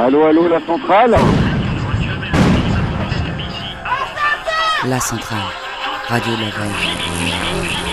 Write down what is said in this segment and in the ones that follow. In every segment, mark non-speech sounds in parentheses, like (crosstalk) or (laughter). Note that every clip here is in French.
Allô, allô, la centrale La centrale. Radio de la Grève.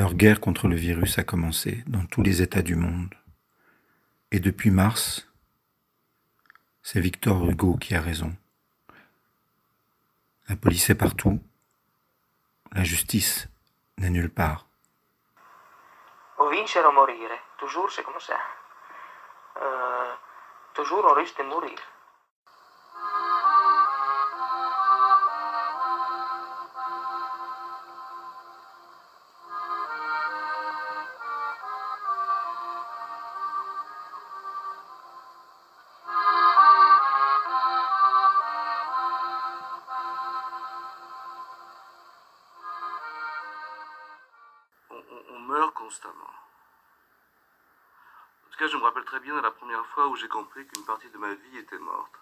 Leur guerre contre le virus a commencé dans tous les États du monde. Et depuis mars, c'est Victor Hugo qui a raison. La police est partout, la justice n'est nulle part. Toujours c'est comme ça. Euh, toujours on risque de mourir. Très bien la première fois où j'ai compris qu'une partie de ma vie était morte.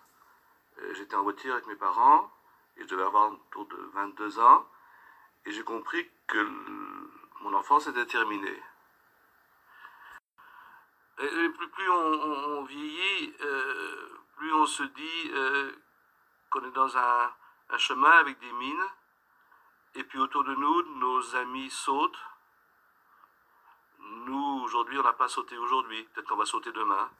Euh, J'étais en voiture avec mes parents, et je devais avoir autour de 22 ans, et j'ai compris que mon enfance était terminée. Et, plus, on, vieillit, euh, plus on se dit euh, qu'on est dans un, chemin avec des mines, et puis autour de nous, nos amis sautent, aujourd'hui, on n'a pas sauté aujourd'hui. Peut-être qu'on va sauter demain.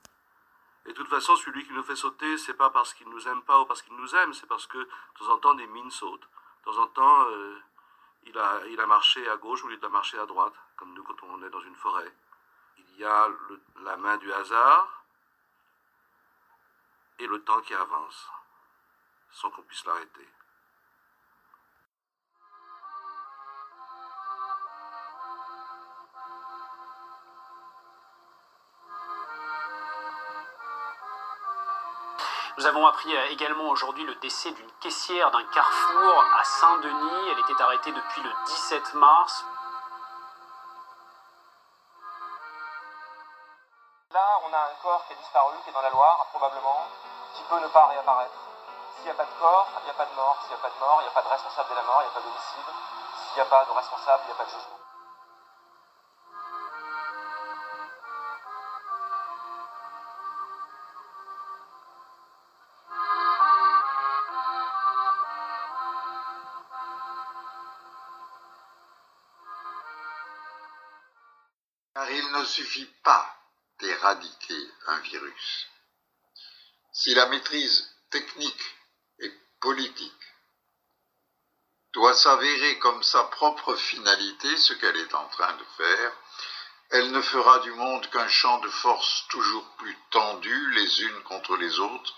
Et de toute façon, celui qui nous fait sauter, c'est pas parce qu'il nous aime pas ou parce qu'il nous aime, c'est parce que de temps en temps, des mines sautent. De temps en temps, euh, il, a, il a marché à gauche ou il a marché à droite, comme nous quand on est dans une forêt. Il y a la main du hasard et le temps qui avance, sans qu'on puisse l'arrêter. Avons appris euh, également aujourd'hui le décès d'une caissière d'un carrefour à Saint-Denis. Elle était arrêtée depuis le 17 mars. Là, on a un corps qui a disparu, qui est dans la Loire, probablement, qui peut ne pas réapparaître. S'il n'y a pas de corps, il n'y a pas de mort. S'il n'y a pas de mort, il n'y a pas de responsable de la mort, il n'y a pas d'homicide. S'il n'y a pas de responsable, il n'y a pas de jugement. Car il ne suffit pas d'éradiquer un virus. Si la maîtrise technique et politique doit s'avérer comme sa propre finalité, ce qu'elle est en train de faire, elle ne fera du monde qu'un champ de forces toujours plus tendu les unes contre les autres,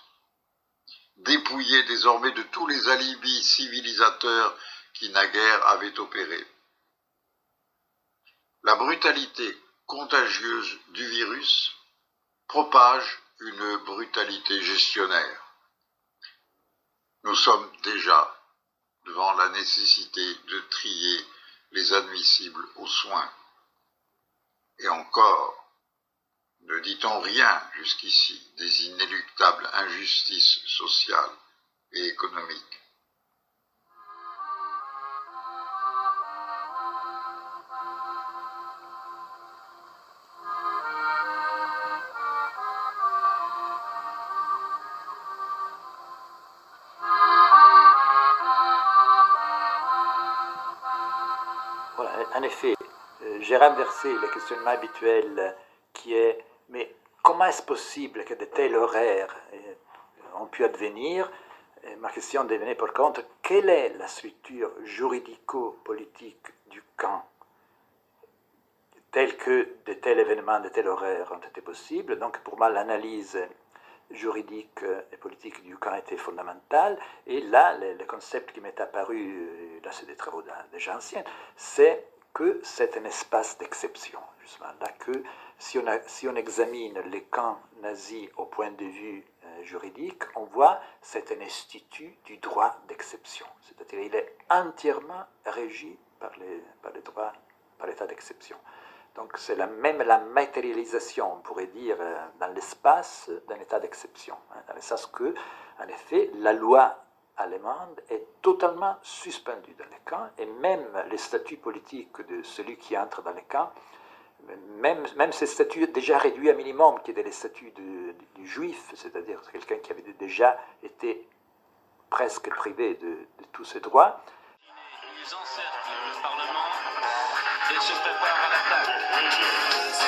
dépouillé désormais de tous les alibis civilisateurs qui naguère avaient opéré. La brutalité contagieuse du virus propage une brutalité gestionnaire. Nous sommes déjà devant la nécessité de trier les admissibles aux soins. Et encore, ne dit-on rien jusqu'ici des inéluctables injustices sociales et économiques. En effet, euh, j'ai renversé le questionnement habituel qui est mais comment est-ce possible que de tels horaires euh, ont pu advenir? Ma question devenait par contre quelle est la structure juridico-politique du camp tel que de tels événements, de tels horaires ont été possibles? Donc pour moi, l'analyse juridique et politique du camp était fondamentale. Et là, le, concept qui m'est apparu, euh, là c'est des travaux déjà anciens, c'est que c'est un espace d'exception, justement. Là, que si on, si on, examine les camps nazis au point de vue euh, juridique, on voit c'est un institut du droit d'exception. C'est-à-dire il est entièrement régi par les, par les droits, par l'état d'exception. Donc c'est la, même la matérialisation, on pourrait dire, euh, dans l'espace d'un état d'exception. Hein, dans le sens que, en effet, la loi allemande est totalement suspendue dans les camps, et même les statuts politiques de celui qui entre dans les camps, même, même ces statuts déjà réduits à minimum, qui étaient les statuts du, juif, c'est-à-dire quelqu'un qui avait déjà été presque privé de, tous ses droits, Ils encerclent le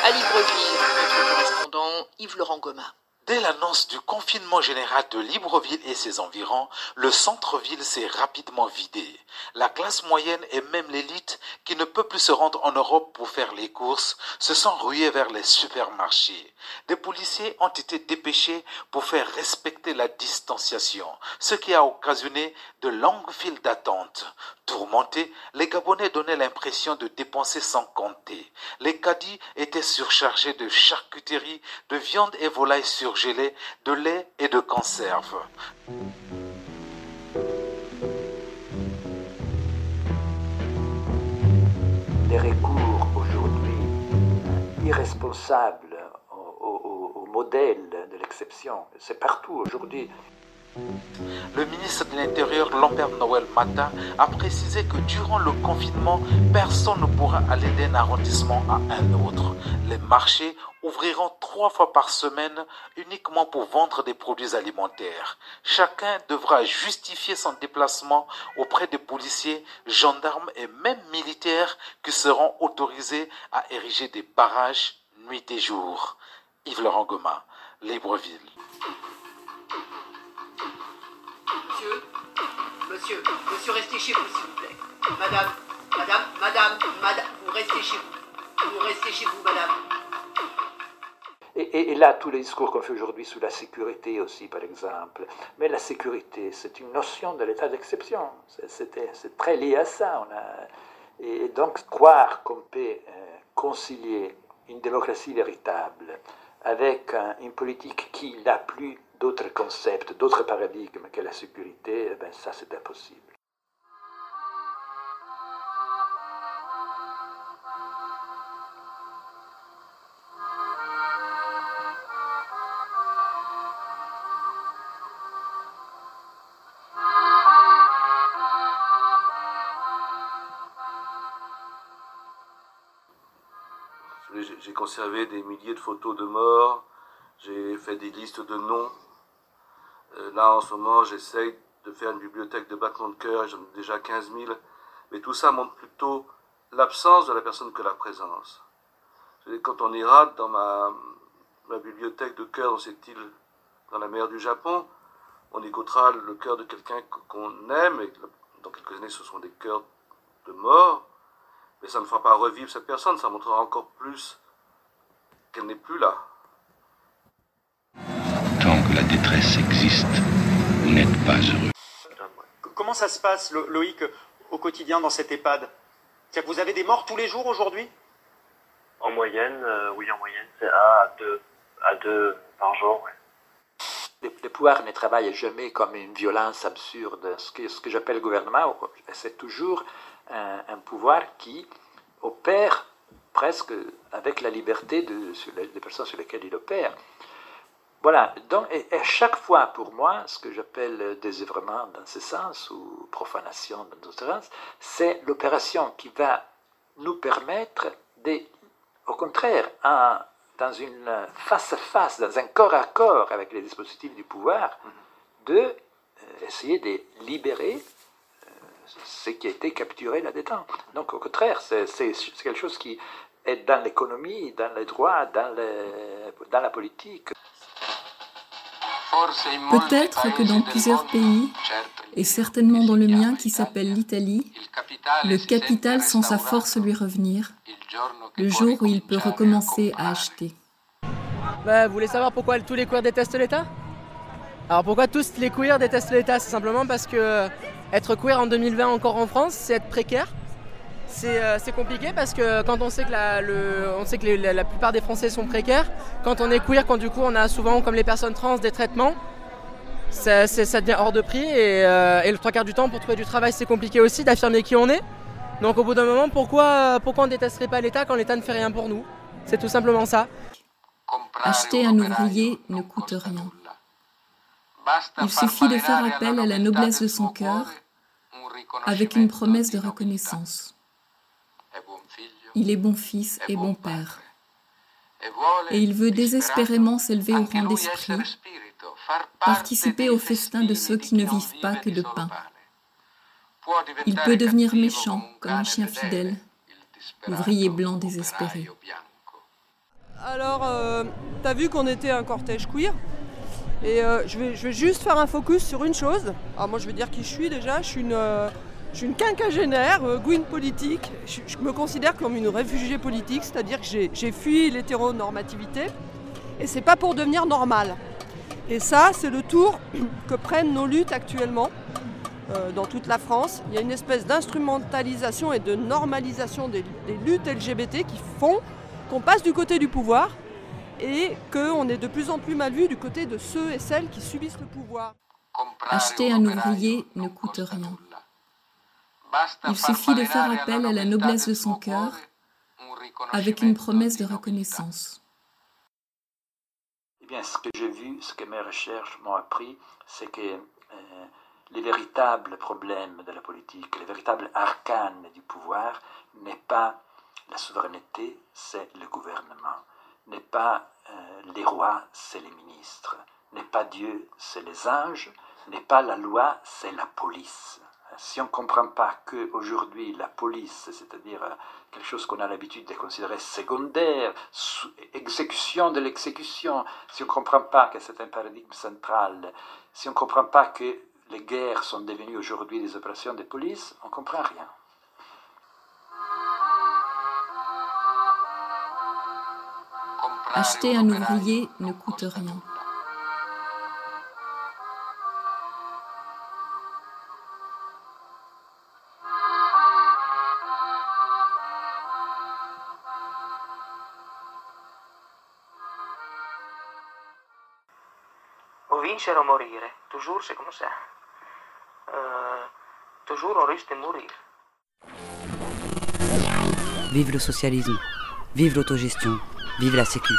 à. À Libreville, notre correspondant Yves-Laurent Goma. Dès l'annonce du confinement général de Libreville et ses environs, le centre-ville s'est rapidement vidé. La classe moyenne et même l'élite, qui ne peut plus se rendre en Europe pour faire les courses, se sont rués vers les supermarchés. Des policiers ont été dépêchés pour faire respecter la distanciation, ce qui a occasionné de longues files d'attente. Tourmentés, les Gabonais donnaient l'impression de dépenser sans compter. Les caddies étaient surchargés de charcuterie, de viande et volailles surgelées, de lait et de conserves. Les recours aujourd'hui irresponsables au modèle de l'exception, c'est partout aujourd'hui. Le ministre de l'Intérieur, Lambert Noël Matin, a précisé que durant le confinement, personne ne pourra aller d'un arrondissement à un autre. Les marchés ouvriront trois fois par semaine uniquement pour vendre des produits alimentaires. Chacun devra justifier son déplacement auprès des policiers, gendarmes et même militaires qui seront autorisés à ériger des barrages nuit et jour. Yves-Laurent Goma, Libreville. Monsieur, monsieur, monsieur, restez chez vous, s'il vous plaît. Madame, madame, madame, madame, vous restez chez vous. Vous restez chez vous, madame. Et, là, tous les discours qu'on fait aujourd'hui sur la sécurité aussi, par exemple. Mais la sécurité, c'est une notion de l'état d'exception. C'est- très lié à ça. Et donc, croire qu'on peut euh, concilier une démocratie véritable avec un- une politique qui n'a plus d'autres concepts, d'autres paradigmes que la sécurité, eh ben, ça, c'est impossible. J'ai j'ai conservé des milliers de photos de morts, j'ai fait des listes de noms. Euh, là, en ce moment, j'essaye de faire une bibliothèque de battements de cœur, j'en ai déjà 15 000. Mais tout ça montre plutôt l'absence de la personne que la présence. Quand on ira dans ma, bibliothèque de cœur dans cette île, dans la mer du Japon, on écoutera le cœur de quelqu'un que- qu'on aime, et dans quelques années, ce seront des cœurs de mort. Mais ça ne fera pas revivre cette personne, ça montrera encore plus qu'elle n'est plus là. La n'êtes pas heureux. Comment ça se passe, Lo- Loïc, au quotidien dans cette EHPAD? C'est-à-dire que Vous avez des morts tous les jours aujourd'hui? En moyenne, euh, oui, en moyenne, c'est 1 à 2, à 2 par jour. ouais. Le, le pouvoir ne travaille jamais comme une violence absurde. Ce que, ce que j'appelle le gouvernement, c'est toujours un, un pouvoir qui opère presque avec la liberté de, sur les, des personnes sur lesquelles il opère. Voilà, donc, et, à chaque fois pour moi, ce que j'appelle désœuvrement dans ce sens, ou profanation dans d'autres sens, c'est l'opération qui va nous permettre, de, au contraire, dans une face à face, dans un corps à corps avec les dispositifs du pouvoir, de euh, essayer de libérer euh, ce qui a été capturé là-dedans. Donc au contraire, c'est quelque chose qui est dans l'économie, dans les droits, dans la politique. Peut-être que dans plusieurs pays, et certainement dans le mien qui s'appelle l'Italie, le capital sent sa force lui revenir le jour où il peut recommencer à acheter. Bah, vous voulez savoir pourquoi tous les queers détestent l'État? Alors pourquoi tous les queers détestent l'État? C'est simplement parce que être queer en 2020 encore en France, c'est être précaire, c'est compliqué parce que quand on sait que, la, le, on sait que la, plupart des Français sont précaires, quand on est queer, quand du coup on a souvent, comme les personnes trans, des traitements, ça, devient hors de prix et, et, le trois quarts du temps pour trouver du travail c'est compliqué aussi d'affirmer qui on est. Donc au bout d'un moment, pourquoi, pourquoi on ne détesterait pas l'État quand l'État ne fait rien pour nous? C'est tout simplement ça. Acheter un ouvrier ne coûte rien. Il suffit de faire appel à la noblesse de son cœur avec une promesse de reconnaissance. Il est bon fils et bon père. Et il veut désespérément s'élever au rang d'esprit, participer au festin de ceux qui ne vivent pas que de pain. Il peut devenir méchant comme un chien fidèle, ouvrier blanc désespéré. Alors, euh, t'as vu qu'on était un cortège queer? Et euh, je, vais, je, vais, juste faire un focus sur une chose. Alors moi je vais dire qui je suis déjà. Je suis une, euh, je suis une quinquagénaire, euh, politique. Je, me considère comme une réfugiée politique, c'est-à-dire que j'ai fui l'hétéronormativité. Et c'est pas pour devenir normal. Et ça, c'est le tour (clears throat) que prennent nos luttes actuellement dans toute la France. Il y a une espèce d'instrumentalisation et de normalisation des, des luttes LGBT qui font qu'on passe du côté du pouvoir et qu'on est de plus en plus mal vu du côté de ceux et celles qui subissent le pouvoir. Acheter un ouvrier ne coûte rien. Il suffit de faire appel à la noblesse de son cœur avec une promesse de reconnaissance. Eh bien, ce que j'ai vu, ce que mes recherches m'ont appris, c'est que euh, les véritables problèmes de la politique, les véritables arcanes du pouvoir n'est pas la souveraineté, c'est le gouvernement n'est pas euh, les rois, c'est les ministres, n'est pas Dieu, c'est les anges, n'est pas la loi, c'est la police. Si on ne comprend pas qu'aujourd'hui la police, c'est-à-dire euh, quelque chose qu'on a l'habitude de considérer secondaire, exécution de l'exécution, si on ne comprend pas que c'est un paradigme central, si on ne comprend pas que les guerres sont devenues aujourd'hui des opérations de police, on ne comprend rien. Acheter un ouvrier ne coûte rien. Vincere o morire, toujours c'est comme ça. Euh, toujours on risque de mourir. Vive le socialisme, vive l'autogestion, Vive la Sécu